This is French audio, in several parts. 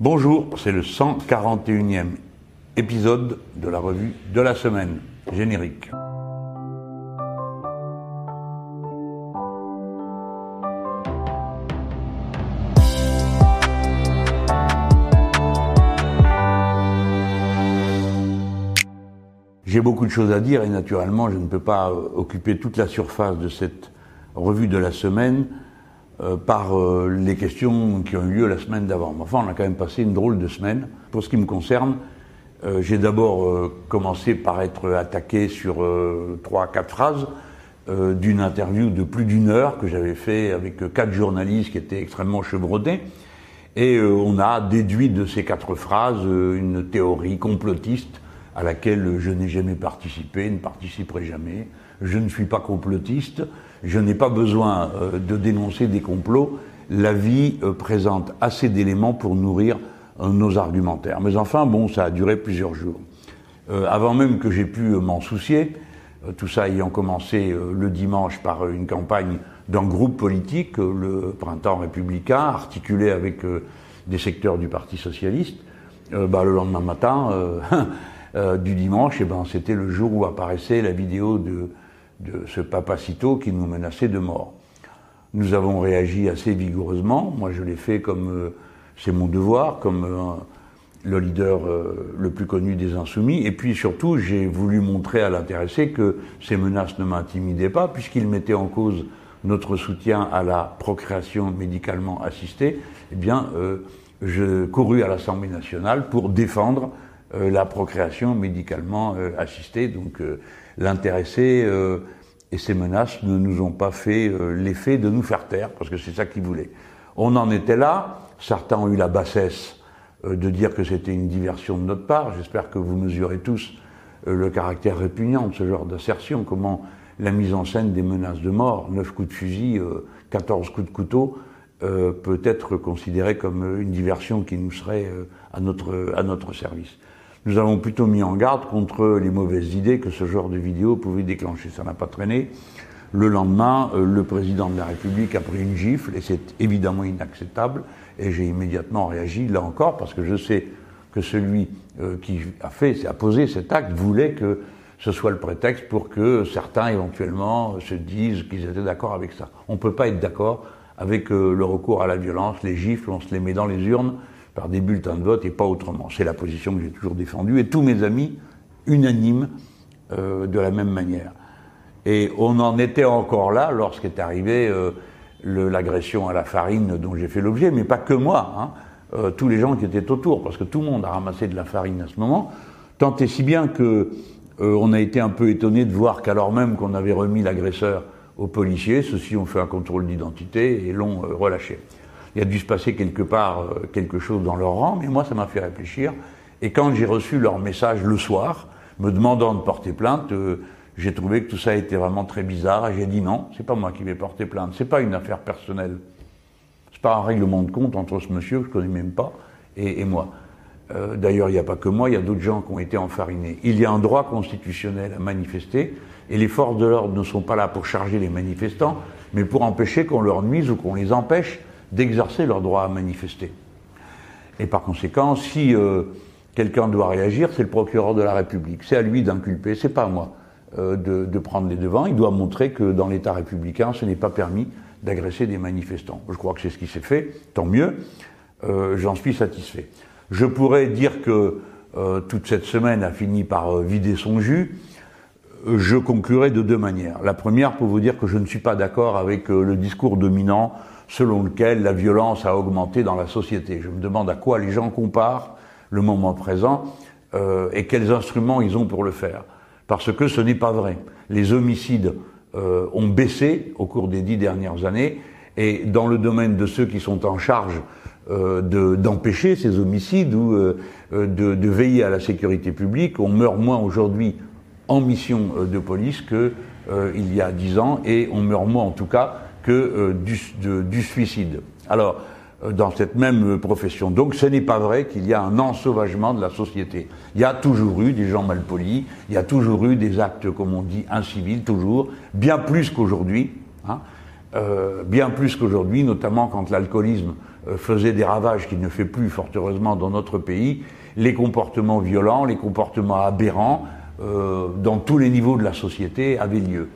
Bonjour, c'est le 141e épisode de la revue de la semaine. Générique. J'ai beaucoup de choses à dire et naturellement je ne peux pas euh, occuper toute la surface de cette revue de la semaine euh, par euh, les questions qui ont eu lieu la semaine d'avant. Enfin, on a quand même passé une drôle de semaine. Pour ce qui me concerne, j'ai d'abord commencé par être attaqué sur trois, quatre phrases d'une interview de plus d'une heure que j'avais fait avec quatre journalistes qui étaient extrêmement chevrotés. Et on a déduit de ces quatre phrases une théorie complotiste à laquelle je n'ai jamais participé, ne participerai jamais. Je ne suis pas complotiste, je n'ai pas besoin euh, de dénoncer des complots. La vie euh, présente assez d'éléments pour nourrir euh, nos argumentaires. Mais enfin, bon, ça a duré plusieurs jours. avant même que j'ai pu m'en soucier, tout ça ayant commencé le dimanche par une campagne d'un groupe politique, le Printemps républicain, articulé avec des secteurs du Parti socialiste, bah, le lendemain matin, du dimanche, eh ben, c'était le jour où apparaissait la vidéo de, de ce papacito qui nous menaçait de mort. Nous avons réagi assez vigoureusement. Moi, je l'ai fait comme euh, c'est mon devoir, comme euh, le leader le plus connu des Insoumis. Et puis surtout, j'ai voulu montrer à l'intéressé que ces menaces ne m'intimidaient pas, puisqu'ils mettaient en cause notre soutien à la procréation médicalement assistée. Eh bien, je courus à l'Assemblée nationale pour défendre euh, la procréation médicalement euh, assistée. Donc euh, l'intéressé et ses menaces ne nous ont pas fait l'effet de nous faire taire, parce que c'est ça qu'ils voulaient. On en était là, certains ont eu la bassesse de dire que c'était une diversion de notre part, j'espère que vous mesurez tous le caractère répugnant de ce genre d'assertion, comment la mise en scène des menaces de mort, 9 coups de fusil, 14 coups de couteau, peut être considérée comme une diversion qui nous serait à, notre, à notre service nous avons plutôt mis en garde contre les mauvaises idées que ce genre de vidéo pouvait déclencher. Ça n'a pas traîné. Le lendemain, euh, le président de la République a pris une gifle et c'est évidemment inacceptable. Et j'ai immédiatement réagi, là encore, parce que je sais que celui euh, qui a fait, a posé cet acte, voulait que ce soit le prétexte pour que certains éventuellement se disent qu'ils étaient d'accord avec ça. On ne peut pas être d'accord avec euh, le recours à la violence, les gifles, on se les met dans les urnes par des bulletins de vote et pas autrement. C'est la position que j'ai toujours défendue et tous mes amis unanimes euh, de la même manière. Et on en était encore là lorsqu'est arrivé euh, l'agression à la farine dont j'ai fait l'objet, mais pas que moi, hein, euh, tous les gens qui étaient autour, parce que tout le monde a ramassé de la farine à ce moment, tant et si bien que on a été un peu étonné de voir qu'alors même qu'on avait remis l'agresseur aux policiers, ceux-ci ont fait un contrôle d'identité et l'ont relâché il a dû se passer quelque part euh, quelque chose dans leur rang, mais moi ça m'a fait réfléchir. Et quand j'ai reçu leur message le soir, me demandant de porter plainte, euh, j'ai trouvé que tout ça était vraiment très bizarre et j'ai dit non, c'est pas moi qui vais porter plainte, c'est pas une affaire personnelle. C'est pas un règlement de compte entre ce monsieur que je connais même pas et, moi. Euh, d'ailleurs, il n'y a pas que moi, il y a d'autres gens qui ont été enfarinés. Il y a un droit constitutionnel à manifester et les forces de l'ordre ne sont pas là pour charger les manifestants, mais pour empêcher qu'on leur nuise ou qu'on les empêche d'exercer leur droit à manifester. Et par conséquent, si euh, quelqu'un doit réagir, c'est le procureur de la République. C'est à lui d'inculper, c'est pas à moi euh, de, prendre les devants. Il doit montrer que dans l'État républicain, ce n'est pas permis d'agresser des manifestants. Je crois que c'est ce qui s'est fait, tant mieux. Euh, j'en suis satisfait. Je pourrais dire que toute cette semaine a fini par vider son jus. Je conclurai de deux manières. La première pour vous dire que je ne suis pas d'accord avec le discours dominant selon lequel la violence a augmenté dans la société. Je me demande à quoi les gens comparent le moment présent euh, et quels instruments ils ont pour le faire. Parce que ce n'est pas vrai. Les homicides euh, ont baissé au cours des dix dernières années et dans le domaine de ceux qui sont en charge euh, d'empêcher ces homicides ou de, veiller à la sécurité publique, on meurt moins aujourd'hui en mission de police que il y a dix ans et on meurt moins en tout cas que euh, du, suicide. Alors, euh, dans cette même profession. Donc ce n'est pas vrai qu'il y a un ensauvagement de la société. Il y a toujours eu des gens malpolis, il y a toujours eu des actes, comme on dit, incivils, toujours, bien plus qu'aujourd'hui, hein, euh, bien plus qu'aujourd'hui, notamment quand l'alcoolisme faisait des ravages qu'il ne fait plus fort heureusement dans notre pays, les comportements violents, les comportements aberrants dans tous les niveaux de la société avaient lieu.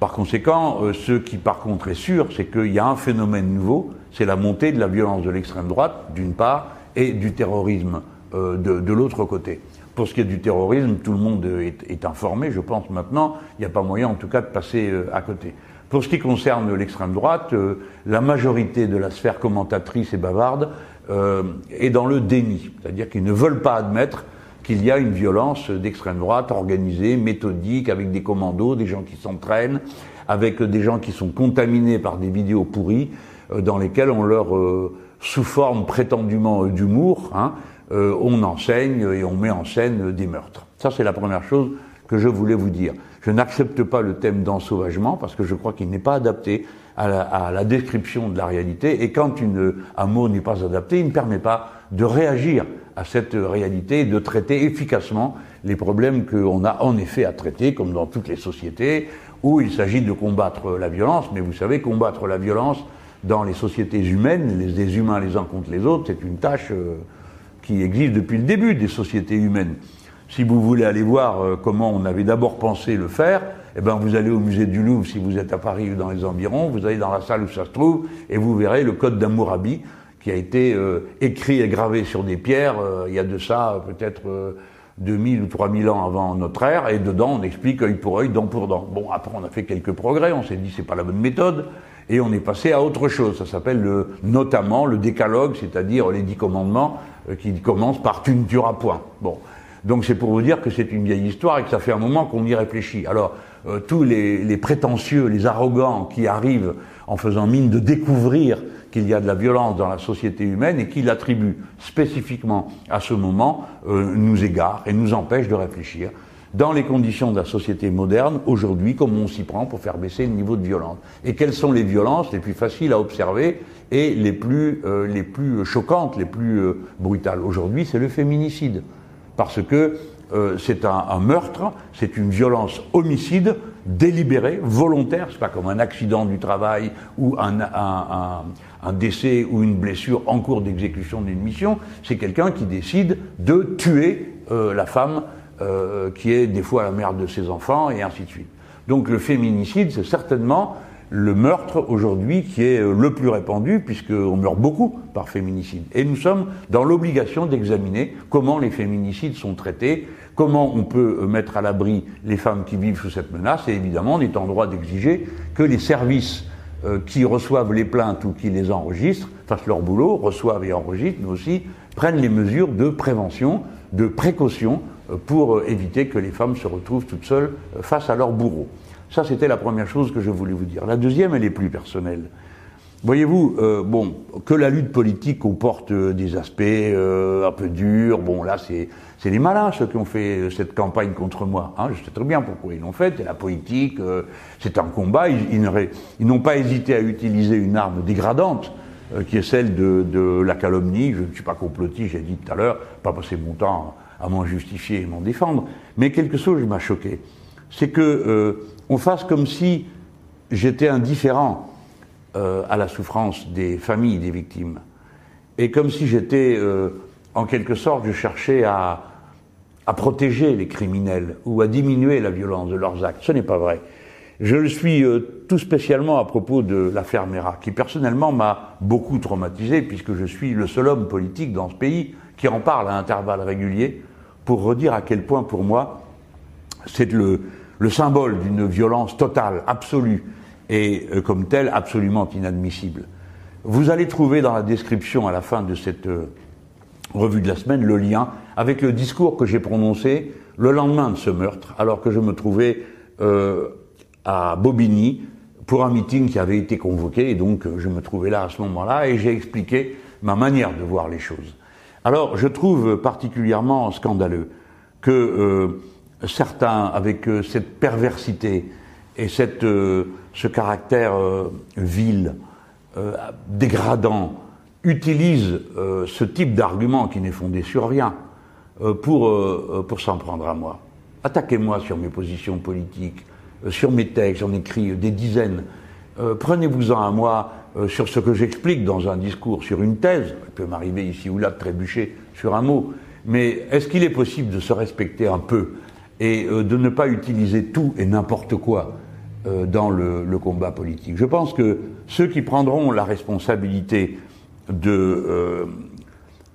Par conséquent, ce qui par contre est sûr, c'est qu'il y a un phénomène nouveau, c'est la montée de la violence de l'extrême droite, d'une part, et du terrorisme de, de l'autre côté. Pour ce qui est du terrorisme, tout le monde est, informé, je pense maintenant. Il n'y a pas moyen, en tout cas, de passer euh, à côté. Pour ce qui concerne l'extrême droite, euh, la majorité de la sphère commentatrice et bavarde euh, est dans le déni, c'est-à-dire qu'ils ne veulent pas admettre qu'il y a une violence d'extrême droite organisée, méthodique, avec des commandos, des gens qui s'entraînent, avec des gens qui sont contaminés par des vidéos pourries, dans lesquelles on leur, sous forme prétendument d'humour, hein, euh, on enseigne et on met en scène des meurtres. Ça, c'est la première chose que je voulais vous dire. Je n'accepte pas le thème d'ensauvagement parce que je crois qu'il n'est pas adapté à la, description de la réalité et quand une, un mot n'est pas adapté, il ne permet pas de réagir à cette réalité de traiter efficacement les problèmes qu'on a en effet à traiter, comme dans toutes les sociétés, où il s'agit de combattre la violence, mais vous savez, combattre la violence dans les sociétés humaines, les, humains les uns contre les autres, c'est une tâche euh, qui existe depuis le début des sociétés humaines. Si vous voulez aller voir euh, comment on avait d'abord pensé le faire, eh ben vous allez au musée du Louvre si vous êtes à Paris ou dans les environs, vous allez dans la salle où ça se trouve et vous verrez le code d'Amourabi qui a été euh, écrit et gravé sur des pierres euh, il y a de ça peut-être 2000 ou 3000 ans avant notre ère et dedans on explique œil pour œil, dent pour dent. Bon après on a fait quelques progrès, on s'est dit c'est pas la bonne méthode et on est passé à autre chose. Ça s'appelle le, notamment le décalogue, c'est-à-dire les dix commandements euh, qui commencent par tu ne tueras point. Bon. Donc c'est pour vous dire que c'est une vieille histoire et que ça fait un moment qu'on y réfléchit. Alors euh, tous les, les, prétentieux, les arrogants qui arrivent en faisant mine de découvrir qu'il y a de la violence dans la société humaine et qui l'attribuent spécifiquement à ce moment euh, nous égarent et nous empêchent de réfléchir dans les conditions de la société moderne, aujourd'hui, comme on s'y prend pour faire baisser le niveau de violence. Et quelles sont les violences les plus faciles à observer et les plus, euh, les plus choquantes, les plus euh, brutales? Aujourd'hui, c'est le féminicide. Parce que euh, c'est un, un, meurtre, c'est une violence homicide délibérée, volontaire, c'est pas comme un accident du travail ou un, décès ou une blessure en cours d'exécution d'une mission, c'est quelqu'un qui décide de tuer la femme euh, qui est des fois la mère de ses enfants, et ainsi de suite. Donc le féminicide, c'est certainement le meurtre aujourd'hui qui est euh, le plus répandu, puisqu'on meurt beaucoup par féminicide. Et nous sommes dans l'obligation d'examiner comment les féminicides sont traités, comment on peut euh, mettre à l'abri les femmes qui vivent sous cette menace, et évidemment, on est en droit d'exiger que les services qui reçoivent les plaintes ou qui les enregistrent fassent leur boulot, reçoivent et enregistrent, mais aussi prennent les mesures de prévention, de précaution pour éviter que les femmes se retrouvent toutes seules face à leur bourreau. Ça, c'était la première chose que je voulais vous dire. La deuxième, elle est plus personnelle. Voyez-vous, euh, bon, que la lutte politique comporte euh, des aspects euh, un peu durs, bon, là, c'est, les malins, ceux qui ont fait cette campagne contre moi. Hein, je sais très bien pourquoi ils l'ont fait, c'est la politique, c'est un combat, ils, n'ont pas hésité à utiliser une arme dégradante, qui est celle de, la calomnie. Je ne suis pas complotiste, j'ai dit tout à l'heure, pas passer mon temps à m'en justifier et m'en défendre, mais quelque chose m'a choqué. C'est que on fasse comme si j'étais indifférent euh, à la souffrance des familles des victimes, et comme si j'étais, euh, en quelque sorte, je cherchais à, à protéger les criminels ou à diminuer la violence de leurs actes. Ce n'est pas vrai. Je le suis tout spécialement à propos de l'affaire Mera, qui personnellement m'a beaucoup traumatisé, puisque je suis le seul homme politique dans ce pays qui en parle à intervalles réguliers, pour redire à quel point, pour moi, c'est le, le, symbole d'une violence totale, absolue, et euh, comme telle, absolument inadmissible. Vous allez trouver dans la description à la fin de cette euh, revue de la semaine le lien avec le discours que j'ai prononcé le lendemain de ce meurtre, alors que je me trouvais euh, à Bobigny pour un meeting qui avait été convoqué, et donc je me trouvais là à ce moment-là, et j'ai expliqué ma manière de voir les choses. Alors, je trouve particulièrement scandaleux que euh, certains, avec euh, cette perversité et cette, euh, ce caractère vil, dégradant, utilisent ce type d'argument qui n'est fondé sur rien pour, pour s'en prendre à moi. Attaquez-moi sur mes positions politiques, sur mes textes, j'en écris des dizaines. Prenez-vous-en à moi euh, sur ce que j'explique dans un discours, sur une thèse. Il peut m'arriver ici ou là de trébucher sur un mot. Mais est-ce qu'il est possible de se respecter un peu? Et euh, de ne pas utiliser tout et n'importe quoi euh, dans le, le, combat politique Je pense que ceux qui prendront la responsabilité de,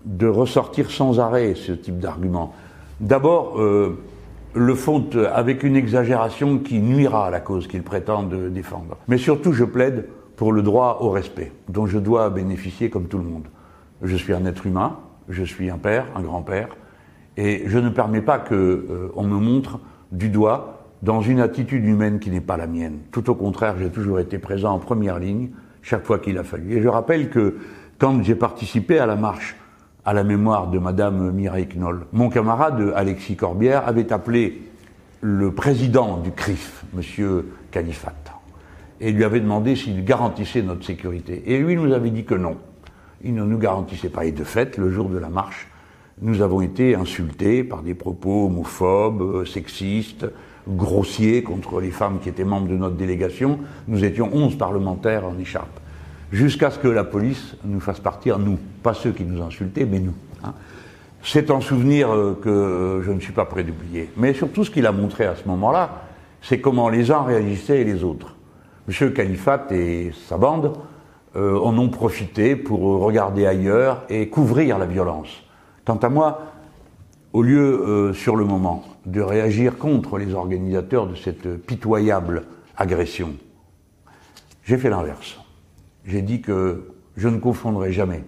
de ressortir sans arrêt ce type d'argument, d'abord le font avec une exagération qui nuira à la cause qu'ils prétendent défendre. Mais surtout, je plaide pour le droit au respect, dont je dois bénéficier comme tout le monde. Je suis un être humain, je suis un père, un grand-père, et je ne permets pas que euh, on me montre du doigt dans une attitude humaine qui n'est pas la mienne. Tout au contraire, j'ai toujours été présent en première ligne chaque fois qu'il a fallu. Et je rappelle que quand j'ai participé à la marche à la mémoire de Madame Mireille Knoll, mon camarade Alexis Corbière avait appelé le président du CRIF, Monsieur Califat et lui avait demandé s'il garantissait notre sécurité. Et lui nous avait dit que non. Il ne nous garantissait pas. Et de fait, le jour de la marche, nous avons été insultés par des propos homophobes, euh, sexistes, grossiers contre les femmes qui étaient membres de notre délégation. Nous étions 11 parlementaires en écharpe. Jusqu'à ce que la police nous fasse partir, nous. Pas ceux qui nous insultaient, mais nous. Hein. C'est un souvenir euh, que je ne suis pas prêt d'oublier. Mais surtout, ce qu'il a montré à ce moment-là, c'est comment les uns réagissaient et les autres. M. Califat et sa bande euh, en ont profité pour regarder ailleurs et couvrir la violence. Quant à moi, au lieu, euh, sur le moment, de réagir contre les organisateurs de cette pitoyable agression, j'ai fait l'inverse. J'ai dit que je ne confondrai jamais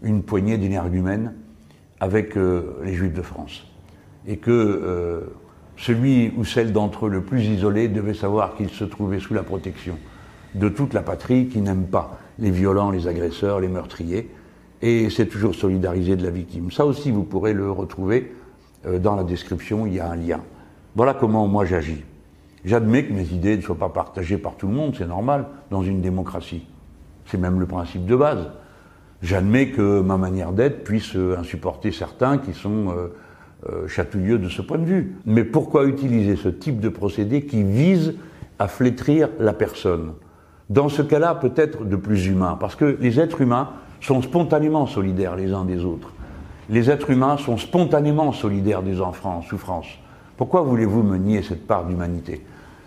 une poignée d'énergumènes avec euh, les Juifs de France. Et que celui ou celle d'entre eux le plus isolé devait savoir qu'il se trouvait sous la protection de toute la patrie qui n'aime pas les violents, les agresseurs, les meurtriers, et c'est toujours solidarisé de la victime. Ça aussi, vous pourrez le retrouver euh, dans la description, il y a un lien. Voilà comment moi j'agis. J'admets que mes idées ne soient pas partagées par tout le monde, c'est normal, dans une démocratie. C'est même le principe de base. J'admets que ma manière d'être puisse euh, insupporter certains qui sont euh, chatouilleux de ce point de vue. Mais pourquoi utiliser ce type de procédé qui vise à flétrir la personne? Dans ce cas-là, peut-être de plus humain, parce que les êtres humains sont spontanément solidaires les uns des autres. Les êtres humains sont spontanément solidaires des enfants en souffrance. Pourquoi voulez-vous me nier cette part d'humanité?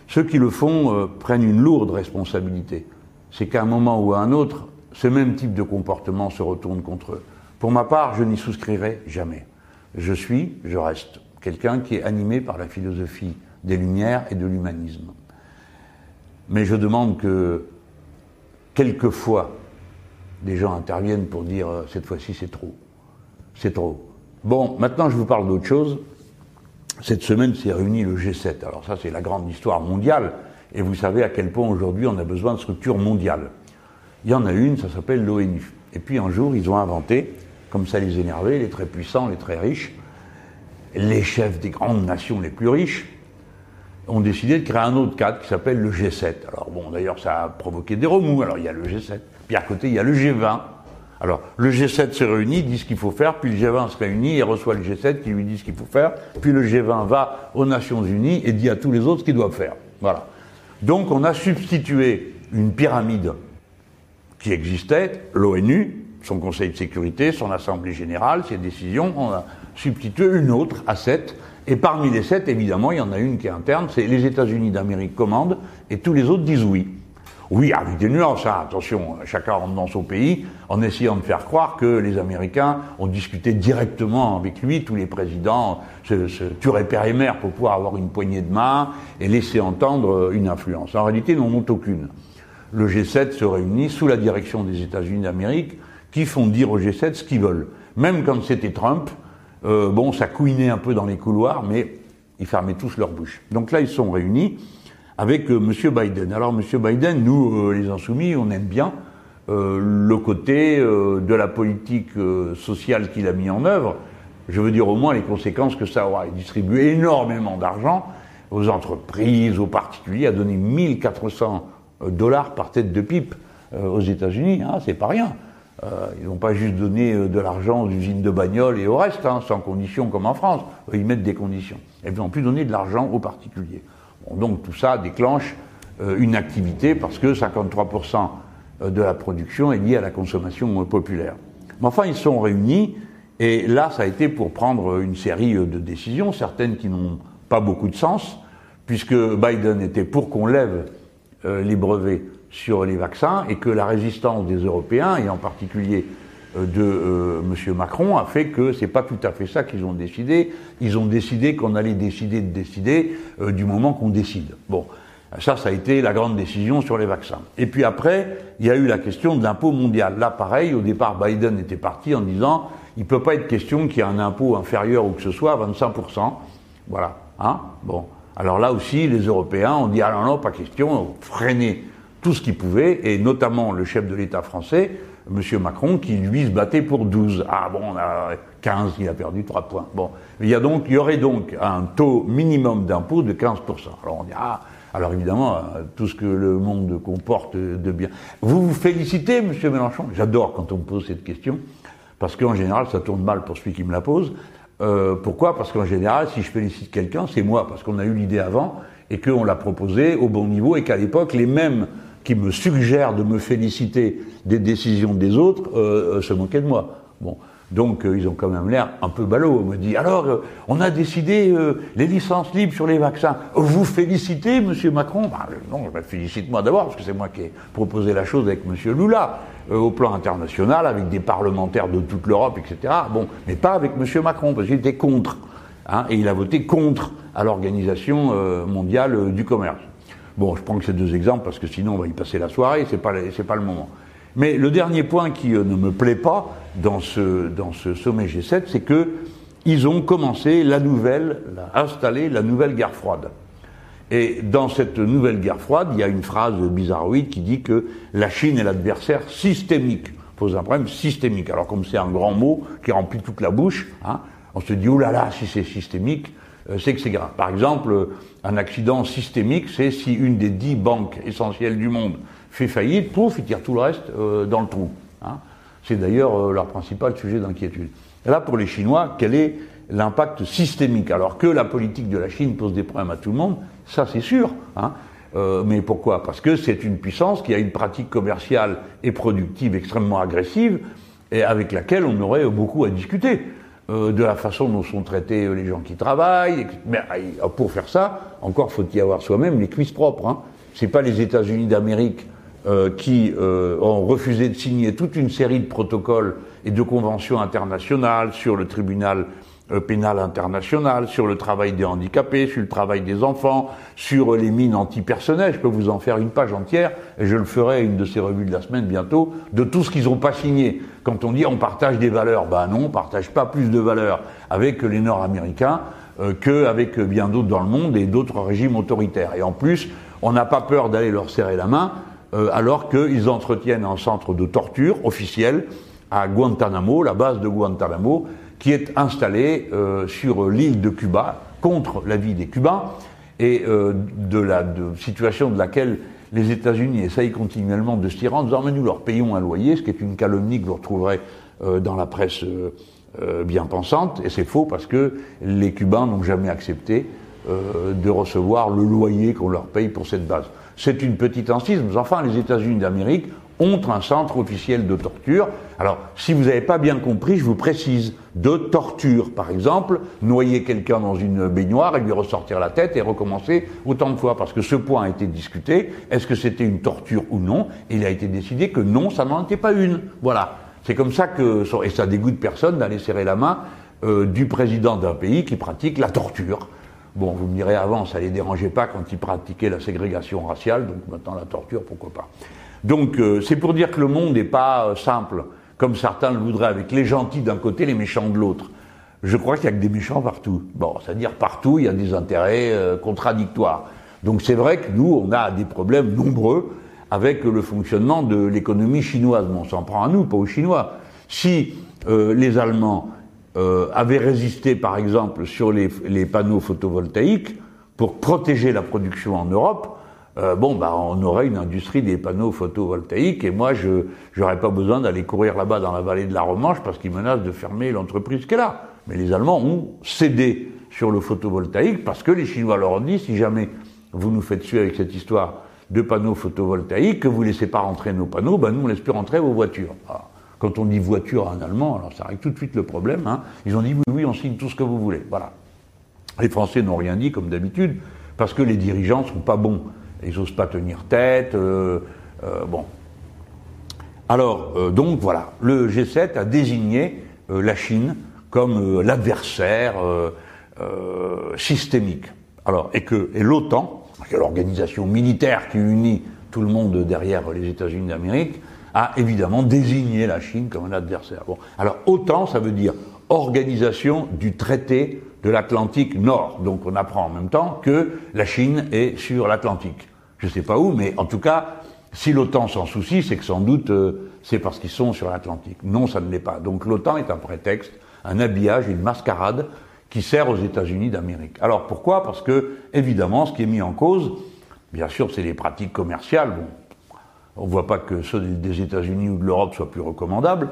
Ceux qui le font euh, prennent une lourde responsabilité. C'est qu'à un moment ou à un autre, ce même type de comportement se retourne contre eux. Pour ma part, je n'y souscrirai jamais. Je suis, je reste, quelqu'un qui est animé par la philosophie des Lumières et de l'humanisme. Mais je demande que, quelquefois, des gens interviennent pour dire euh, cette fois-ci c'est trop. C'est trop. Bon, maintenant je vous parle d'autre chose. Cette semaine s'est réuni le G7. Alors ça c'est la grande histoire mondiale. Et vous savez à quel point aujourd'hui on a besoin de structures mondiales. Il y en a une, ça s'appelle l'ONU. Et puis un jour ils ont inventé comme ça les énervait, les très puissants, les très riches, les chefs des grandes nations les plus riches, ont décidé de créer un autre cadre qui s'appelle le G7. Alors bon, d'ailleurs, ça a provoqué des remous. Alors il y a le G7, puis à côté, il y a le G20. Alors le G7 se réunit, dit ce qu'il faut faire, puis le G20 se réunit et reçoit le G7 qui lui dit ce qu'il faut faire, puis le G20 va aux Nations Unies et dit à tous les autres ce qu'ils doivent faire. Voilà. Donc on a substitué une pyramide qui existait, l'ONU, son Conseil de sécurité, son Assemblée générale, ses décisions, on a substitué une autre à sept. Et parmi les sept, évidemment, il y en a une qui est interne, c'est les États-Unis d'Amérique commandent, et tous les autres disent oui. Oui, avec des nuances, hein. attention, chacun rentre dans son pays, en essayant de faire croire que les Américains ont discuté directement avec lui, tous les présidents se, se tueraient père et mère pour pouvoir avoir une poignée de main et laisser entendre une influence. En réalité, ils n'en ont aucune. Le G7 se réunit sous la direction des États-Unis d'Amérique, qui font dire au G7 ce qu'ils veulent. Même quand c'était Trump, euh, bon, ça couinait un peu dans les couloirs, mais ils fermaient tous leur bouche. Donc là, ils sont réunis avec euh, M. Biden. Alors, M. Biden, nous, euh, les insoumis, on aime bien euh, le côté de la politique sociale qu'il a mis en œuvre. Je veux dire au moins les conséquences que ça aura. Il distribue énormément d'argent aux entreprises, aux particuliers, a donné 1400 dollars par tête de pipe aux États-Unis. Hein, c'est pas rien. Euh, ils n'ont pas juste donné de l'argent aux usines de bagnoles et au reste, hein, sans conditions comme en France. Ils mettent des conditions. Et ils ont pu donner de l'argent aux particuliers. Donc tout ça déclenche euh, une activité parce que 53% de la production est lié à la consommation populaire. Mais enfin, ils sont réunis, et là, ça a été pour prendre une série de décisions, certaines qui n'ont pas beaucoup de sens, puisque Biden était pour qu'on lève les brevets sur les vaccins et que la résistance des Européens, et en particulier euh, de euh, M. Macron, a fait que c'est pas tout à fait ça qu'ils ont décidé. Ils ont décidé qu'on allait décider de décider euh, du moment qu'on décide. Bon, ça, ça a été la grande décision sur les vaccins. Et puis après, il y a eu la question de l'impôt mondial. Là, pareil, au départ, Biden était parti en disant il peut pas être question qu'il y ait un impôt inférieur ou que ce soit à 25%. Voilà. Hein bon. Alors là aussi, les Européens ont dit ah non, non, pas question, freiner tout ce qu'il pouvait, et notamment le chef de l'État français, M. Macron, qui lui se battait pour 12. Ah bon, on a 15, il a perdu 3 points. Bon, il y, a donc, il y aurait donc un taux minimum d'impôt de 15%. Alors on dit, ah, alors évidemment, euh, tout ce que le monde comporte de bien. Vous vous félicitez, M. Mélenchon? J'adore quand on me pose cette question, parce qu'en général, ça tourne mal pour celui qui me la pose. Euh, pourquoi? Parce qu'en général, si je félicite quelqu'un, c'est moi, parce qu'on a eu l'idée avant, et qu'on l'a proposé au bon niveau, et qu'à l'époque, les mêmes qui me suggère de me féliciter des décisions des autres euh, euh se moquaient de moi. Bon. Donc euh, ils ont quand même l'air un peu ballot. On me dit alors euh, on a décidé les licences libres sur les vaccins. Vous félicitez Monsieur Macron? Bah, Non, je me félicite moi d'abord parce que c'est moi qui ai proposé la chose avec Monsieur Lula au plan international avec des parlementaires de toute l'Europe, etc. Bon, mais pas avec Monsieur Macron parce qu'il était contre hein, et il a voté contre à l'organisation mondiale du commerce. Bon, je prends que ces deux exemples parce que sinon on va y passer la soirée, c'est pas pas le moment. Mais le dernier point qui euh, ne me plaît pas dans ce sommet G7, c'est que ils ont commencé la nouvelle, installé la nouvelle guerre froide. Et dans cette nouvelle guerre froide, il y a une phrase bizarroïde qui dit que la Chine est l'adversaire systémique. Pose un problème systémique. Alors comme c'est un grand mot qui remplit toute la bouche, hein, on se dit oh là là, si c'est systémique, c'est que c'est grave. Par exemple, un accident systémique, c'est si une des dix banques essentielles du monde fait faillite, pouf, ils tirent tout le reste euh, dans le trou. Hein. C'est d'ailleurs euh, leur principal sujet d'inquiétude. Là, pour les Chinois, quel est l'impact systémique? Alors que la politique de la Chine pose des problèmes à tout le monde, ça c'est sûr. Hein. mais pourquoi? Parce que c'est une puissance qui a une pratique commerciale et productive extrêmement agressive et avec laquelle on aurait beaucoup à discuter. Euh, de la façon dont sont traités euh, les gens qui travaillent. Mais euh, pour faire ça, encore faut-il avoir soi-même les cuisses propres. Hein. C'est pas les États-Unis d'Amérique qui ont refusé de signer toute une série de protocoles et de conventions internationales sur le tribunal euh, pénal international, sur le travail des handicapés, sur le travail des enfants, sur les mines antipersonnelles. Je peux vous en faire une page entière, et je le ferai une de ces revues de la semaine bientôt, de tout ce qu'ils n'ont pas signé. Quand on dit on partage des valeurs, ben non, on partage pas plus de valeurs avec les Nord-Américains euh, qu'avec bien d'autres dans le monde et d'autres régimes autoritaires. Et en plus, on n'a pas peur d'aller leur serrer la main, euh, alors qu'ils entretiennent un centre de torture officiel à Guantanamo, la base de Guantanamo, qui est installé euh, sur l'île de Cuba contre l'avis des Cubains et euh, de la situation de laquelle les États-Unis essayent continuellement de se tirer en disant mais nous leur payons un loyer, ce qui est une calomnie que vous retrouverez euh, dans la presse bien pensante, et c'est faux parce que les Cubains n'ont jamais accepté de recevoir le loyer qu'on leur paye pour cette base. C'est une petite incise, mais enfin les États-Unis d'Amérique ont un centre officiel de torture. Alors, si vous n'avez pas bien compris, je vous précise, de torture. Par exemple, noyer quelqu'un dans une baignoire et lui ressortir la tête et recommencer autant de fois. Parce que ce point a été discuté. Est-ce que c'était une torture ou non? Il a été décidé que non, ça n'en était pas une. Voilà. C'est comme ça que, et ça dégoûte personne d'aller serrer la main euh, du président d'un pays qui pratique la torture. Bon, vous me direz avant, ça les dérangeait pas quand il pratiquait la ségrégation raciale, donc maintenant la torture, pourquoi pas? Donc euh, c'est pour dire que le monde n'est pas euh, simple, comme certains le voudraient, avec les gentils d'un côté, les méchants de l'autre. Je crois qu'il y a que des méchants partout. Bon, c'est-à-dire partout, il y a des intérêts euh, contradictoires. Donc c'est vrai que nous, on a des problèmes nombreux avec le fonctionnement de l'économie chinoise. Mais on s'en prend à nous, pas aux Chinois. Si les Allemands avaient résisté, par exemple, sur les, les panneaux photovoltaïques pour protéger la production en Europe, euh, bon, bah, on aurait une industrie des panneaux photovoltaïques et moi, je n'aurais pas besoin d'aller courir là-bas dans la vallée de la Romanche parce qu'ils menacent de fermer l'entreprise qu'elle a. Mais les Allemands ont cédé sur le photovoltaïque parce que les Chinois leur ont dit si jamais vous nous faites suer avec cette histoire de panneaux photovoltaïques, que vous ne laissez pas rentrer nos panneaux, ben nous on laisse plus rentrer vos voitures. Quand on dit voiture en allemand, alors ça règle tout de suite le problème. Hein. Ils ont dit oui, oui, on signe tout ce que vous voulez. Voilà. Les Français n'ont rien dit comme d'habitude, parce que les dirigeants sont pas bons. Ils n'osent pas tenir tête. Euh, euh, bon. Alors, euh, donc voilà, le G7 a désigné la Chine comme l'adversaire systémique. Alors, et que et l'OTAN, l'organisation militaire qui unit tout le monde derrière les États-Unis d'Amérique, a évidemment désigné la Chine comme un adversaire. Bon. Alors, OTAN, ça veut dire organisation du traité de l'Atlantique Nord. Donc on apprend en même temps que la Chine est sur l'Atlantique. Je ne sais pas où, mais en tout cas, si l'OTAN s'en soucie, c'est que sans doute euh, c'est parce qu'ils sont sur l'Atlantique. Non, ça ne l'est pas. Donc l'OTAN est un prétexte, un habillage, une mascarade qui sert aux États-Unis d'Amérique. Alors pourquoi? Parce que, évidemment, ce qui est mis en cause, bien sûr, c'est les pratiques commerciales. Bon, on ne voit pas que ceux des États-Unis ou de l'Europe soient plus recommandables,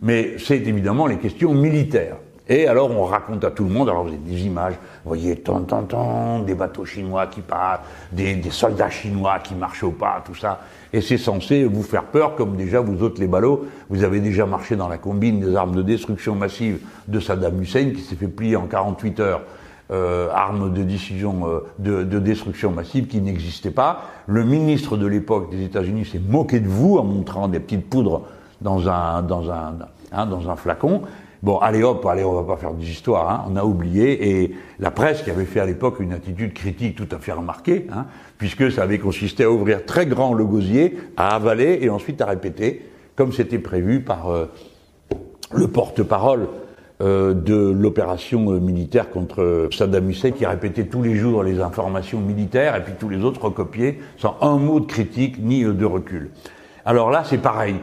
mais c'est évidemment les questions militaires. Et alors on raconte à tout le monde, alors avez des images, vous voyez, tant, tant, tant, des bateaux chinois qui passent, des, soldats chinois qui marchent au pas, tout ça. Et c'est censé vous faire peur, comme déjà vous autres les ballots, vous avez déjà marché dans la combine des armes de destruction massive de Saddam Hussein qui s'est fait plier en 48 heures. Euh, armes de décision euh, de, de, destruction massive qui n'existait pas. Le ministre de l'époque des États-Unis s'est moqué de vous en montrant des petites poudres dans un, hein, dans un flacon. Bon, allez hop, allez, on va pas faire des histoires, hein, on a oublié, et la presse qui avait fait à l'époque une attitude critique tout à fait remarquée, hein, puisque ça avait consisté à ouvrir très grand le gosier, à avaler et ensuite à répéter, comme c'était prévu par euh, le porte-parole euh, de l'opération euh, militaire contre Saddam Hussein, qui répétait tous les jours les informations militaires, et puis tous les autres recopiés, sans un mot de critique ni de recul. Alors là, c'est pareil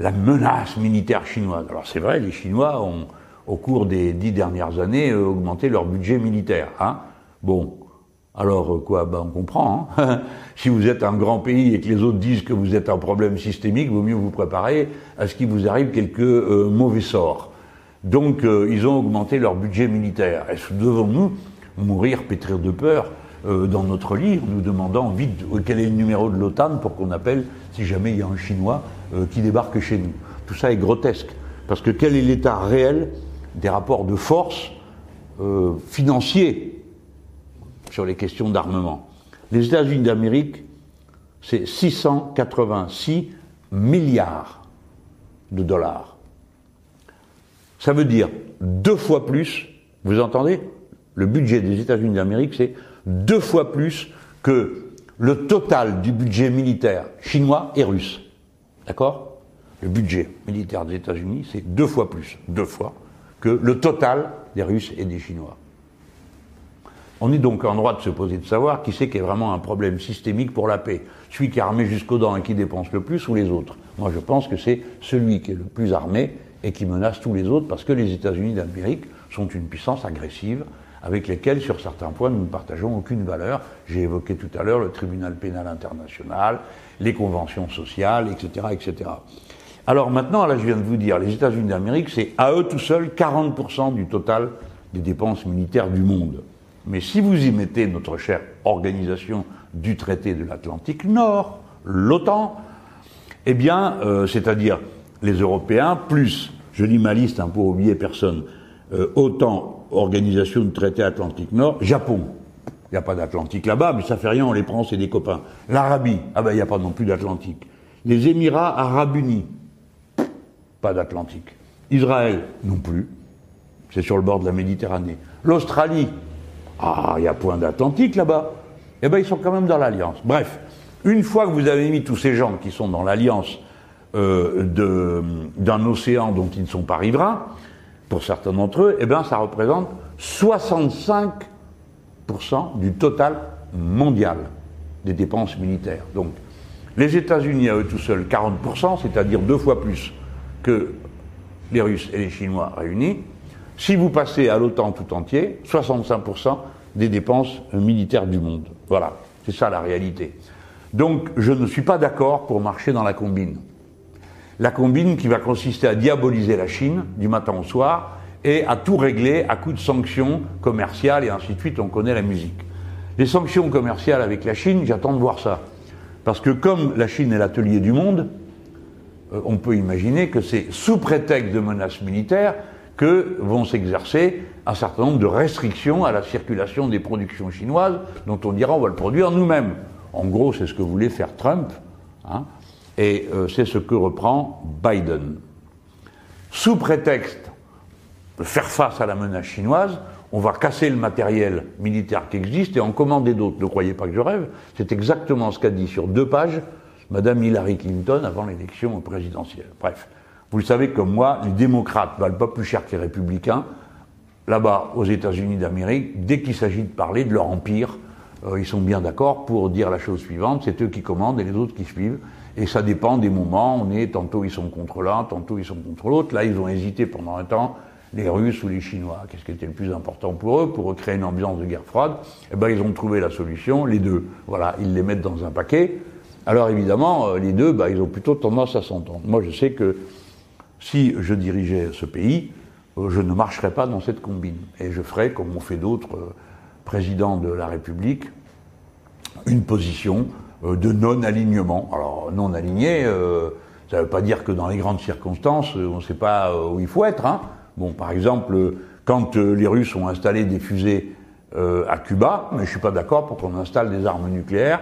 la menace militaire chinoise. Alors c'est vrai, les Chinois ont, au cours des dix dernières années, euh, augmenté leur budget militaire. Hein bon, alors euh, quoi? Ben, On comprend. Hein si vous êtes un grand pays et que les autres disent que vous êtes un problème systémique, vaut mieux vous préparer à ce qu'il vous arrive quelques euh, mauvais sorts. Donc ils ont augmenté leur budget militaire. Est-ce devons-nous mourir, pétrir de peur dans notre lit, nous demandant vite quel est le numéro de l'OTAN pour qu'on appelle si jamais il y a un Chinois euh, qui débarquent chez nous. Tout ça est grotesque. Parce que quel est l'état réel des rapports de force euh, financiers sur les questions d'armement? Les États-Unis d'Amérique, c'est 686 milliards de dollars. Ça veut dire deux fois plus, vous entendez? Le budget des États-Unis d'Amérique, c'est deux fois plus que le total du budget militaire chinois et russe. D'accord? Le budget militaire des États-Unis, c'est deux fois plus, deux fois, que le total des Russes et des Chinois. On est donc en droit de se poser de savoir qui c'est qui est vraiment un problème systémique pour la paix. Celui qui est armé jusqu'aux dents et qui dépense le plus ou les autres? Moi je pense que c'est celui qui est le plus armé et qui menace tous les autres parce que les États-Unis d'Amérique sont une puissance agressive avec lesquels, sur certains points, nous ne partageons aucune valeur. J'ai évoqué tout à l'heure le tribunal pénal international, les conventions sociales, etc., etc. Alors maintenant, là, je viens de vous dire, les États-Unis d'Amérique, c'est à eux tout seuls 40% du total des dépenses militaires du monde. Mais si vous y mettez notre chère organisation du traité de l'Atlantique Nord, l'OTAN, eh bien, euh, c'est-à-dire les Européens, plus, je lis ma liste hein, pour oublier personne, euh, Organisation du traité Atlantique Nord, Japon. Il n'y a pas d'Atlantique là-bas, mais ça fait rien, on les prend, c'est des copains. L'Arabie, ah ben il n'y a pas non plus d'Atlantique. Les Émirats Arabes Unis, pas d'Atlantique. Israël, non plus. C'est sur le bord de la Méditerranée. L'Australie, ah, il y a point d'Atlantique là-bas. Eh ben, ils sont quand même dans l'Alliance. Bref, une fois que vous avez mis tous ces gens qui sont dans l'Alliance euh, d'un océan dont ils ne sont pas riverains, pour certains d'entre eux, eh bien, ça représente 65% du total mondial des dépenses militaires. Donc, les États-Unis à eux tout seuls, 40%, c'est-à-dire deux fois plus que les Russes et les Chinois réunis. Si vous passez à l'OTAN tout entier, 65% des dépenses militaires du monde. Voilà, c'est ça la réalité. Donc, je ne suis pas d'accord pour marcher dans la combine la combine qui va consister à diaboliser la Chine du matin au soir et à tout régler à coup de sanctions commerciales et ainsi de suite, on connaît la musique. Les sanctions commerciales avec la Chine, j'attends de voir ça. Parce que comme la Chine est l'atelier du monde, euh, on peut imaginer que c'est sous prétexte de menaces militaires que vont s'exercer un certain nombre de restrictions à la circulation des productions chinoises dont on dira on va le produire nous-mêmes. En gros, c'est ce que voulait faire Trump, hein, et euh, c'est ce que reprend Biden. Sous prétexte de faire face à la menace chinoise, on va casser le matériel militaire qui existe et en commander d'autres. Ne croyez pas que je rêve, c'est exactement ce qu'a dit sur deux pages Madame Hillary Clinton avant l'élection présidentielle. Bref, vous le savez comme moi, les démocrates valent pas plus cher que les républicains. Là-bas, aux États-Unis d'Amérique, dès qu'il s'agit de parler de leur empire, euh, ils sont bien d'accord pour dire la chose suivante, c'est eux qui commandent et les autres qui suivent. Et ça dépend des moments, on est, tantôt ils sont contre l'un, tantôt ils sont contre l'autre. Là, ils ont hésité pendant un temps, les Russes ou les Chinois. Qu'est-ce qui était le plus important pour eux, pour recréer une ambiance de guerre froide? Eh ben, ils ont trouvé la solution, les deux. Voilà, ils les mettent dans un paquet. Alors évidemment, euh, les deux, bah, ils ont plutôt tendance à s'entendre. Moi, je sais que si je dirigeais ce pays, euh, je ne marcherais pas dans cette combine. Et je ferais, comme ont fait d'autres euh, présidents de la République, une position de non-alignement. Alors, non-aligné, ça ne veut pas dire que dans les grandes circonstances, on ne sait pas où il faut être. Hein. Bon, par exemple, quand les Russes ont installé des fusées à Cuba, mais je ne suis pas d'accord pour qu'on installe des armes nucléaires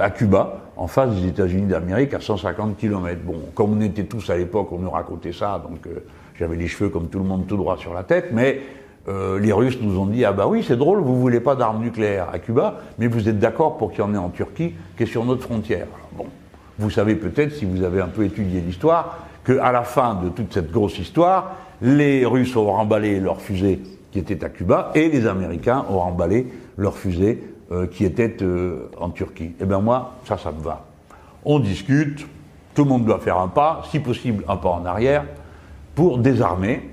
à Cuba en face des États-Unis d'Amérique à 150 km. Bon, comme on était tous à l'époque, on nous racontait ça, donc euh, j'avais les cheveux comme tout le monde tout droit sur la tête, mais euh, les Russes nous ont dit ah bah oui c'est drôle, vous voulez pas d'armes nucléaires à Cuba, mais vous êtes d'accord pour qu'il y en ait en Turquie, qui est sur notre frontière. bon, vous savez peut-être si vous avez un peu étudié l'histoire qu'à la fin de toute cette grosse histoire, les Russes ont remballé leurs fusées qui étaient à Cuba et les Américains ont remballé leurs fusées euh, qui était euh, en Turquie. Eh bien moi, ça, ça me va. On discute, tout le monde doit faire un pas, si possible un pas en arrière, pour désarmer,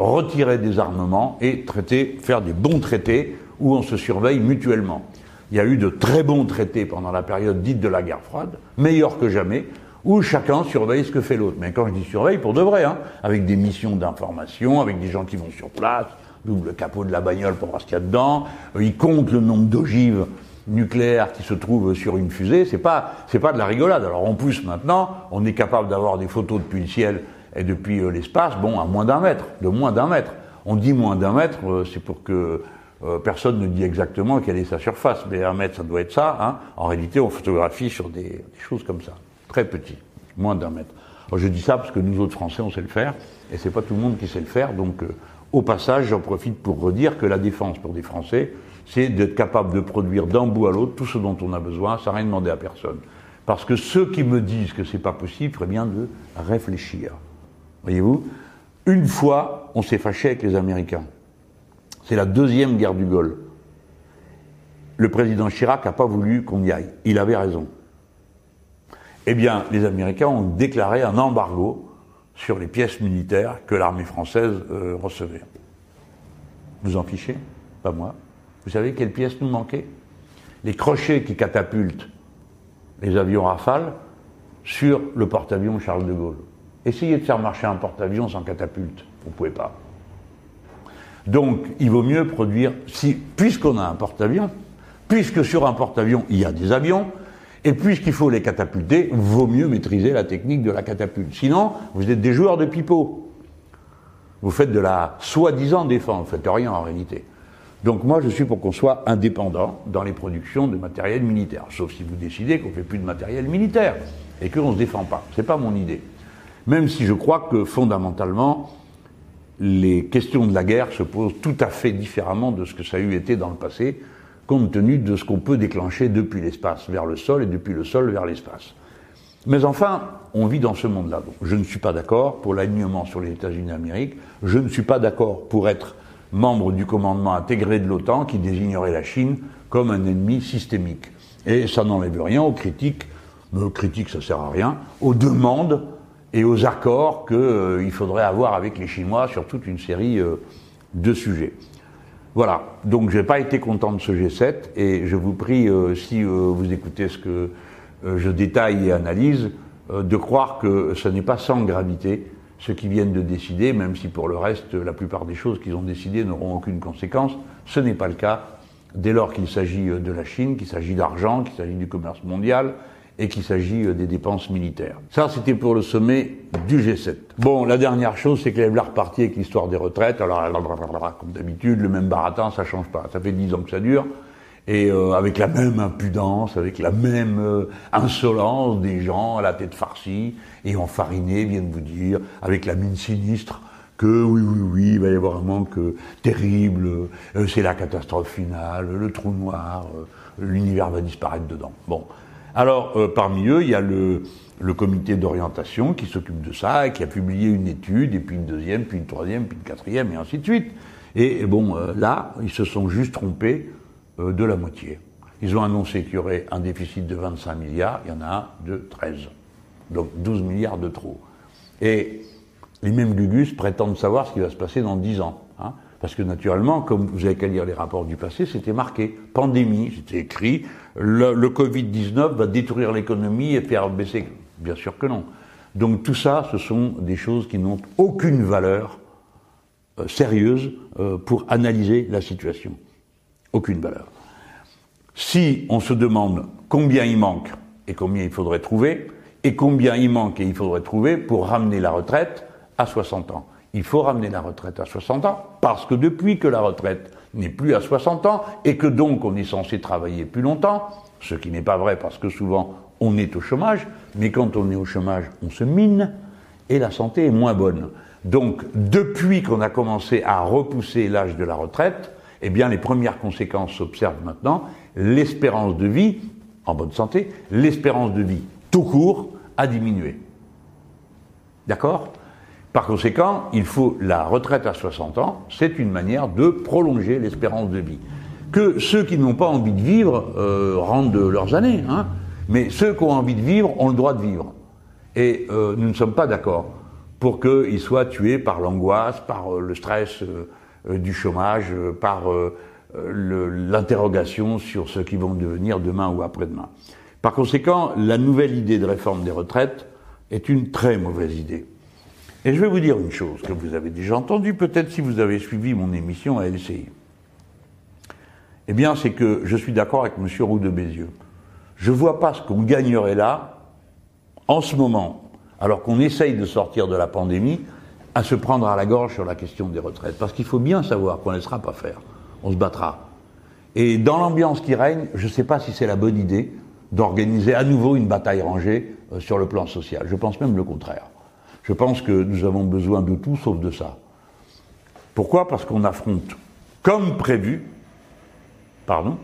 retirer des armements et traiter, faire des bons traités où on se surveille mutuellement. Il y a eu de très bons traités pendant la période dite de la guerre froide, meilleurs que jamais, où chacun surveille ce que fait l'autre. Mais quand je dis surveille, pour de vrai, hein, avec des missions d'information, avec des gens qui vont sur place, le capot de la bagnole pour voir ce qu'il y a dedans, euh, il compte le nombre d'ogives nucléaires qui se trouvent sur une fusée, c'est pas, c'est pas de la rigolade. Alors en plus maintenant, on est capable d'avoir des photos depuis le ciel et depuis euh, l'espace, bon, à moins d'un mètre, de moins d'un mètre. On dit moins d'un mètre, euh, c'est pour que personne ne dit exactement quelle est sa surface, mais un mètre, ça doit être ça. Hein. En réalité, on photographie sur des, des choses comme ça, très petits, moins d'un mètre. Alors, je dis ça parce que nous autres Français, on sait le faire, et c'est pas tout le monde qui sait le faire, donc au passage, j'en profite pour redire que la défense pour des Français, c'est d'être capable de produire d'un bout à l'autre tout ce dont on a besoin sans rien demander à personne. Parce que ceux qui me disent que c'est pas possible, ferait bien de réfléchir. Voyez-vous Une fois, on s'est fâché avec les Américains. C'est la deuxième guerre du Golfe. Le président Chirac n'a pas voulu qu'on y aille. Il avait raison. Eh bien, les Américains ont déclaré un embargo sur les pièces militaires que l'armée française euh, recevait. Vous en fichez? Pas moi. Vous savez quelles pièces nous manquaient? Les crochets qui catapultent les avions Rafale sur le porte-avions Charles de Gaulle. Essayez de faire marcher un porte-avions sans catapulte. Vous ne pouvez pas. Donc, il vaut mieux produire, si, puisqu'on a un porte-avions, puisque sur un porte-avions, il y a des avions, et puisqu'il faut les catapulter, vaut mieux maîtriser la technique de la catapulte. Sinon, vous êtes des joueurs de pipeau. Vous faites de la soi-disant défense, vous faites rien en réalité. Donc moi, je suis pour qu'on soit indépendant dans les productions de matériel militaire, sauf si vous décidez qu'on fait plus de matériel militaire et qu'on ne se défend pas. C'est pas mon idée. Même si je crois que fondamentalement, les questions de la guerre se posent tout à fait différemment de ce que ça a eu été dans le passé compte tenu de ce qu'on peut déclencher depuis l'espace vers le sol et depuis le sol vers l'espace. Mais enfin, on vit dans ce monde-là. je ne suis pas d'accord pour l'alignement sur les États-Unis d'Amérique. Je ne suis pas d'accord pour être membre du commandement intégré de l'OTAN qui désignerait la Chine comme un ennemi systémique. Et ça n'enlève rien aux critiques, mais aux critiques ça sert à rien, aux demandes et aux accords qu'il euh, faudrait avoir avec les Chinois sur toute une série euh, de sujets. Voilà, donc je n'ai pas été content de ce G7 et je vous prie, euh, si euh, vous écoutez ce que je détaille et analyse, de croire que ce n'est pas sans gravité ce qu'ils viennent de décider, même si pour le reste, la plupart des choses qu'ils ont décidées n'auront aucune conséquence. Ce n'est pas le cas dès lors qu'il s'agit de la Chine, qu'il s'agit d'argent, qu'il s'agit du commerce mondial et qu'il s'agit des dépenses militaires. Ça, c'était pour le sommet du G7. Bon, la dernière chose, c'est qu'elle est repartie avec l'histoire des retraites. Alors, comme d'habitude, le même baratin, ça change pas. Ça fait dix ans que ça dure et euh, avec la même impudence, avec la même euh, insolence des gens à la tête farcie et enfarinés viennent vous dire, avec la mine sinistre, que oui, oui, oui, il va y avoir un manque euh, terrible, c'est la catastrophe finale, le trou noir, l'univers va disparaître dedans. Bon. Alors, parmi eux, il y a le, comité d'orientation qui s'occupe de ça qui a publié une étude, et puis une deuxième, puis une troisième, puis une quatrième, et ainsi de suite. Et, bon, là, ils se sont juste trompés euh, de la moitié. Ils ont annoncé qu'il y aurait un déficit de 25 milliards, il y en a un de 13. Donc 12 milliards de trop. Et les mêmes Gugus prétendent savoir ce qui va se passer dans 10 ans. Parce que naturellement, comme vous avez qu'à lire les rapports du passé, c'était marqué. Pandémie, c'était écrit. Le, Covid-19 va détruire l'économie et faire baisser. Bien sûr que non. Donc tout ça, ce sont des choses qui n'ont aucune valeur euh, sérieuse euh, pour analyser la situation aucune valeur. Si on se demande combien il manque et combien il faudrait trouver, et combien il manque et il faudrait trouver pour ramener la retraite à 60 ans. Il faut ramener la retraite à 60 ans parce que depuis que la retraite n'est plus à 60 ans et que donc on est censé travailler plus longtemps, ce qui n'est pas vrai parce que souvent on est au chômage, mais quand on est au chômage, on se mine et la santé est moins bonne. Donc depuis qu'on a commencé à repousser l'âge de la retraite, eh bien les premières conséquences s'observent maintenant. L'espérance de vie, en bonne santé, l'espérance de vie tout court a diminué. D'accord? Par conséquent, il faut la retraite à 60 ans, c'est une manière de prolonger l'espérance de vie. Que ceux qui n'ont pas envie de vivre euh, rendent leurs années, hein, mais ceux qui ont envie de vivre ont le droit de vivre. Et euh, nous ne sommes pas d'accord pour qu'ils soient tués par l'angoisse, par euh, le stress euh, du chômage, par l'interrogation sur ce qui vont devenir demain ou après-demain. Par conséquent, la nouvelle idée de réforme des retraites est une très mauvaise idée. Et je vais vous dire une chose que vous avez déjà entendue, peut-être si vous avez suivi mon émission à LCI. Eh bien, c'est que je suis d'accord avec M. Roux de Bézieux. Je ne vois pas ce qu'on gagnerait là, en ce moment, alors qu'on essaye de sortir de la pandémie, à se prendre à la gorge sur la question des retraites. Parce qu'il faut bien savoir qu'on ne laissera pas faire. On se battra. Et dans l'ambiance qui règne, je ne sais pas si c'est la bonne idée d'organiser à nouveau une bataille rangée euh, sur le plan social. Je pense même le contraire. Je pense que nous avons besoin de tout sauf de ça. Pourquoi? Parce qu'on affronte, comme prévu, pardon,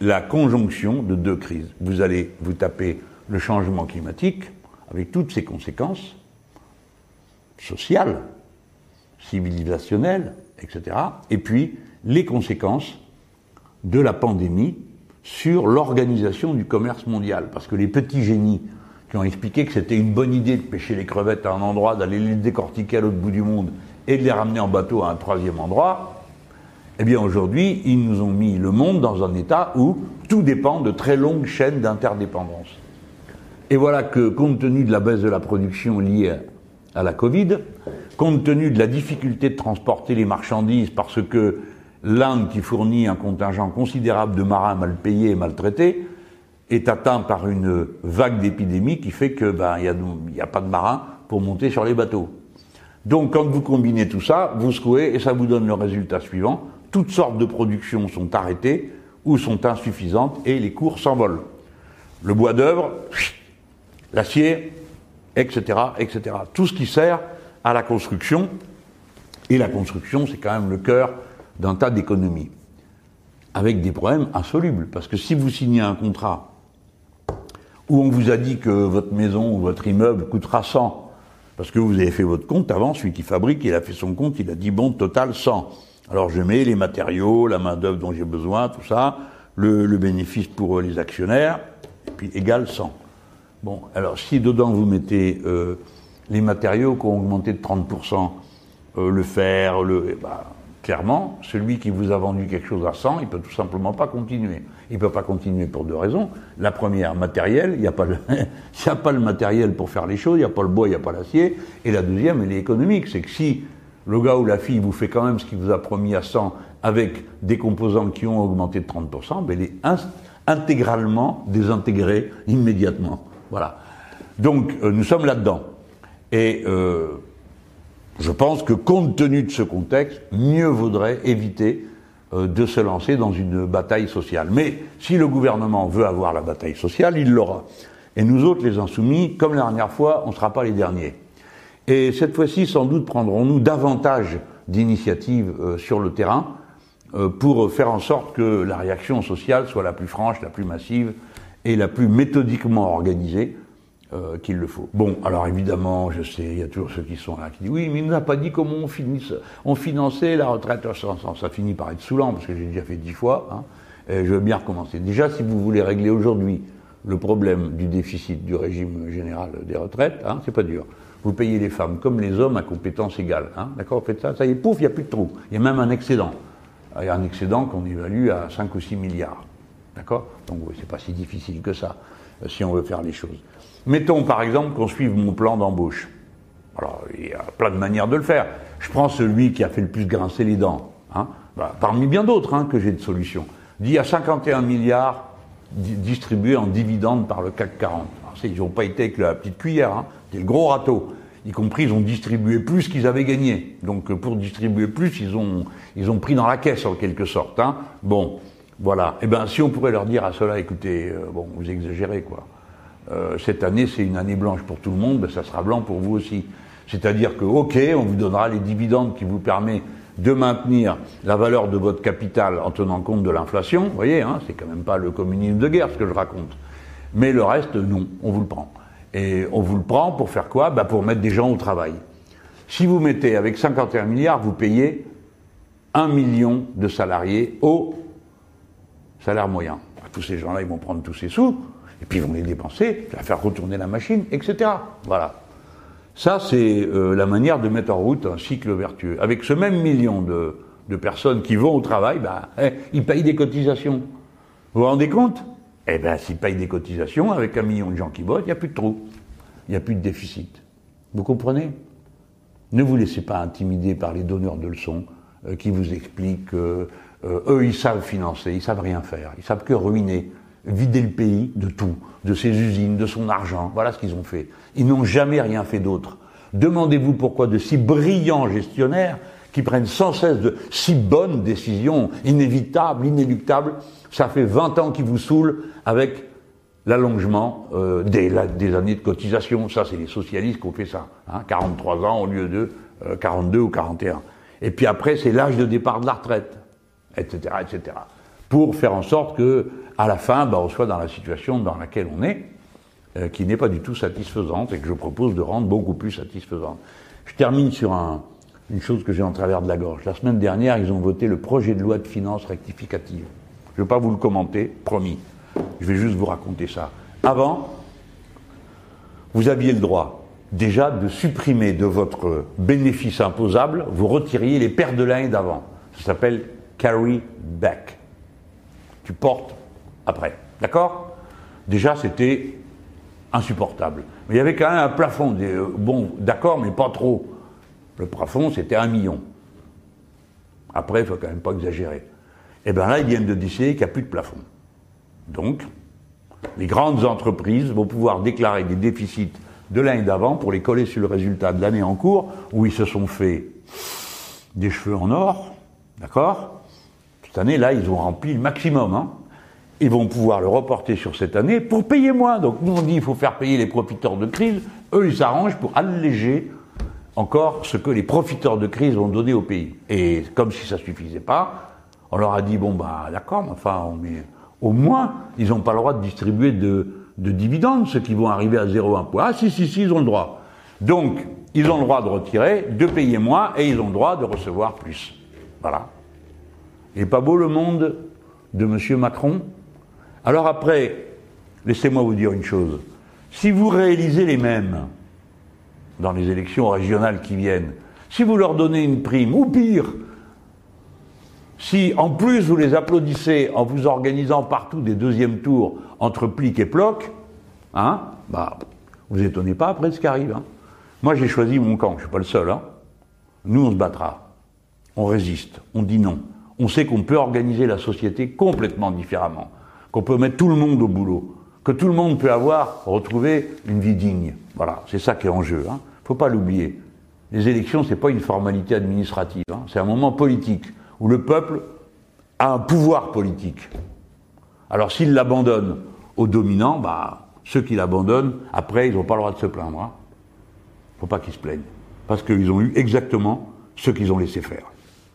la conjonction de deux crises. Vous allez vous taper le changement climatique, avec toutes ses conséquences, sociale, civilisationnelle, etc. Et puis les conséquences de la pandémie sur l'organisation du commerce mondial. Parce que les petits génies qui ont expliqué que c'était une bonne idée de pêcher les crevettes à un endroit, d'aller les décortiquer à l'autre bout du monde et de les ramener en bateau à un troisième endroit, eh bien aujourd'hui, ils nous ont mis le monde dans un état où tout dépend de très longues chaînes d'interdépendance. Et voilà que, compte tenu de la baisse de la production liée à la Covid, compte tenu de la difficulté de transporter les marchandises parce que l'Inde, qui fournit un contingent considérable de marins mal payés et maltraités, est atteint par une vague d'épidémie qui fait que ben il n'y a, a, pas de marins pour monter sur les bateaux. Donc quand vous combinez tout ça, vous secouez et ça vous donne le résultat suivant. Toutes sortes de productions sont arrêtées ou sont insuffisantes et les cours s'envolent. Le bois d'œuvre, l'acier, etc., etc. Tout ce qui sert à la construction, et la construction, c'est quand même le cœur d'un tas d'économies, avec des problèmes insolubles. Parce que si vous signez un contrat où on vous a dit que votre maison ou votre immeuble coûtera 100, parce que vous avez fait votre compte avant, celui qui fabrique, il a fait son compte, il a dit bon, total 100. Alors je mets les matériaux, la main-d'œuvre dont j'ai besoin, tout ça, le, bénéfice pour les actionnaires, et puis égal 100. Bon, alors si dedans vous mettez euh, les matériaux qui ont augmenté de 30%, euh, le fer, le, eh ben, clairement, celui qui vous a vendu quelque chose à 100, il peut tout simplement pas continuer. Il peut pas continuer pour deux raisons. La première, matériel, il n'y a, pas le, a pas le matériel pour faire les choses, il n'y a pas le bois, il n'y a pas l'acier. Et la deuxième, elle est économique, c'est que si le gars ou la fille vous fait quand même ce qu'il vous a promis à 100 avec des composants qui ont augmenté de 30%, ben il est intégralement désintégrés immédiatement. Voilà. Donc euh, nous sommes là-dedans. Et euh, je pense que compte tenu de ce contexte, mieux vaudrait éviter euh, de se lancer dans une bataille sociale. Mais si le gouvernement veut avoir la bataille sociale, il l'aura. Et nous autres, les insoumis, comme la dernière fois, on ne sera pas les derniers. Et cette fois-ci, sans doute, prendrons-nous davantage d'initiatives euh, sur le terrain euh, pour faire en sorte que la réaction sociale soit la plus franche, la plus massive et la plus méthodiquement organisée euh, qu'il le faut. Bon, alors évidemment, je sais, il y a toujours ceux qui sont là qui disent oui, mais il nous a pas dit comment on, finisse, on finançait la retraite. Ça, finit par être saoulant parce que j'ai déjà fait dix fois. Hein, je veux bien recommencer. Déjà, si vous voulez régler aujourd'hui le problème du déficit du régime général des retraites, hein, c'est pas dur vous payez les femmes comme les hommes à compétences égales. Hein D'accord faites ça, ça y est, pouf, il n'y a plus de trou. Il y a même un excédent. Il y a un excédent qu'on évalue à 5 ou 6 milliards. D'accord? Donc c'est pas si difficile que ça, euh, si on veut faire les choses. Mettons par exemple qu'on suive mon plan d'embauche. Alors, il y a plein de manières de le faire. Je prends celui qui a fait le plus grincer les dents, hein bah, parmi bien d'autres hein, que j'ai de solutions. Dit à 51 milliards distribués en dividendes par le CAC 40. Alors, ils n'ont pas été avec la petite cuillère. Hein. C'était le gros râteau. Y compris, ils ont distribué plus qu'ils avaient gagné. Donc, pour distribuer plus, ils ont, ils ont pris dans la caisse, en quelque sorte. Hein. Bon, voilà. Eh bien, si on pourrait leur dire à cela, écoutez, euh, bon, vous exagérez, quoi. Euh, cette année, c'est une année blanche pour tout le monde, ben, ça sera blanc pour vous aussi. C'est-à-dire que, ok, on vous donnera les dividendes qui vous permettent de maintenir la valeur de votre capital en tenant compte de l'inflation. Vous voyez, hein, c'est quand même pas le communisme de guerre ce que je raconte. Mais le reste, non, on vous le prend. Et on vous le prend pour faire quoi? Bah Pour mettre des gens au travail. Si vous mettez avec 51 milliards, vous payez 1 million de salariés au salaire moyen. Tous ces gens-là, ils vont prendre tous ces sous, et puis ils vont les dépenser, faire retourner la machine, etc. Voilà. Ça, c'est euh, la manière de mettre en route un cycle vertueux. Avec ce même million de, de personnes qui vont au travail, bah, eh, ils payent des cotisations. Vous vous rendez compte? Eh bien, s'ils payent des cotisations, avec un million de gens qui votent, il n'y a plus de trou. Il n'y a plus de déficit. Vous comprenez? Ne vous laissez pas intimider par les donneurs de leçons euh, qui vous expliquent qu'eux, eux, ils savent financer, ils savent rien faire. Ils savent que ruiner, vider le pays de tout, de ses usines, de son argent. Voilà ce qu'ils ont fait. Ils n'ont jamais rien fait d'autre. Demandez-vous pourquoi de si brillants gestionnaires qui prennent sans cesse de si bonnes décisions, inévitables, inéluctables, ça fait 20 ans qu'ils vous saoulent avec l'allongement euh, des, années de cotisation. Ça, c'est les socialistes qui ont fait ça. Hein, 43 ans au lieu de 42 euh, ou 41. Et puis après, c'est l'âge de départ de la retraite, etc., etc. Pour faire en sorte que, à la fin, bah, on soit dans la situation dans laquelle on est, euh, qui n'est pas du tout satisfaisante et que je propose de rendre beaucoup plus satisfaisante. Je termine sur un, une chose que j'ai en travers de la gorge. La semaine dernière, ils ont voté le projet de loi de finances rectificative. Je ne vais pas vous le commenter, promis. Je vais juste vous raconter ça. Avant, vous aviez le droit déjà de supprimer de votre bénéfice imposable, vous retiriez les pertes de l'année d'avant. Ça s'appelle carry back. Tu portes après. D'accord? Déjà, c'était insupportable. Mais il y avait quand même un plafond. Euh, bon, d'accord, mais pas trop. Le plafond, c'était un million. Après, il ne faut quand même pas exagérer. Et eh bien là, ils viennent de décider qu'il n'y a plus de plafond. Donc, les grandes entreprises vont pouvoir déclarer des déficits de l'année d'avant pour les coller sur le résultat de l'année en cours, où ils se sont fait des cheveux en or, d'accord? Cette année, là, ils ont rempli le maximum. Hein ils vont pouvoir le reporter sur cette année pour payer moins. Donc nous, on dit qu'il faut faire payer les profiteurs de crise. Eux, ils s'arrangent pour alléger encore ce que les profiteurs de crise vont donner au pays. Et comme si ça suffisait pas, on leur a dit, bon, bah d'accord, mais enfin, mais au moins, ils n'ont pas le droit de distribuer de, de dividendes, ceux qui vont arriver à 0,1 point. Ah si, si, si, ils ont le droit. Donc, ils ont le droit de retirer, de payer moins, et ils ont le droit de recevoir plus. Voilà. Il n'est pas beau le monde de M. Macron? Alors après, laissez-moi vous dire une chose. Si vous réalisez les mêmes dans les élections régionales qui viennent, si vous leur donnez une prime, ou pire, si en plus vous les applaudissez en vous organisant partout des deuxièmes tours entre plic et ploc, hein, bah, vous étonnez pas après ce qui arrive. Hein. Moi j'ai choisi mon camp, je suis pas le seul. Hein. Nous on se battra, on résiste, on dit non. On sait qu'on peut organiser la société complètement différemment, qu'on peut mettre tout le monde au boulot, que tout le monde peut avoir, retrouver une vie digne. Voilà, c'est ça qui est en jeu. Hein. Faut pas l'oublier. Les élections, c'est pas une formalité administrative, hein. c'est un moment politique où le peuple a un pouvoir politique. Alors s'il l'abandonne aux dominants, bah, ceux qui l'abandonnent, après, ils n'ont pas le droit de se plaindre. Hein. Faut pas qu'ils se plaignent. Parce qu'ils ont eu exactement ce qu'ils ont laissé faire.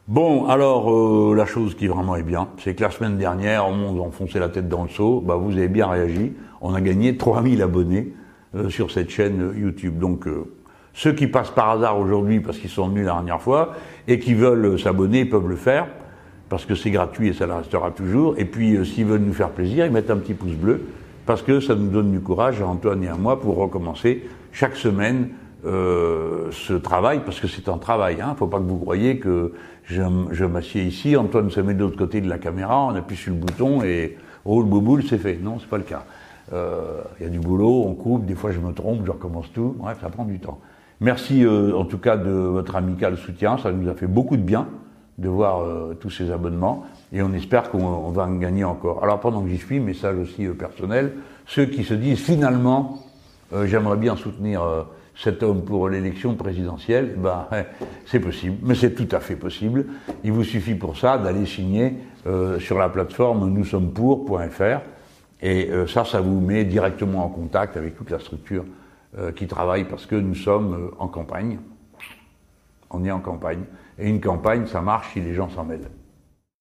Bon, alors, euh, la chose qui vraiment est bien, c'est que la semaine dernière, on nous enfonçait la tête dans le seau, bah, vous avez bien réagi. On a gagné 3000 abonnés euh, sur cette chaîne YouTube. Donc, euh, ceux qui passent par hasard aujourd'hui parce qu'ils sont venus la dernière fois et qui veulent s'abonner peuvent le faire parce que c'est gratuit et ça le restera toujours. Et puis, s'ils veulent nous faire plaisir, ils mettent un petit pouce bleu parce que ça nous donne du courage à Antoine et à moi pour recommencer chaque semaine euh, ce travail, parce que c'est un travail. Il hein. ne faut pas que vous croyiez que je, je m'assieds ici, Antoine se met de l'autre côté de la caméra, on appuie sur le bouton et oh le bouboule c'est fait. Non, c'est pas le cas. Euh, il y a du boulot, on coupe, des fois je me trompe, je recommence tout. Bref, ça prend du temps. Merci euh, en tout cas de votre amical soutien, ça nous a fait beaucoup de bien de voir euh, tous ces abonnements et on espère qu'on va en gagner encore. Alors pendant que j'y suis, message aussi euh, personnel, ceux qui se disent finalement euh, j'aimerais bien soutenir cet homme pour l'élection présidentielle, ben, c'est possible, mais c'est tout à fait possible. Il vous suffit pour ça d'aller signer sur la plateforme nous sommes pour.fr et ça, ça vous met directement en contact avec toute la structure qui travaille parce que nous sommes en campagne. On est en campagne. Et une campagne, ça marche si les gens s'en mêlent.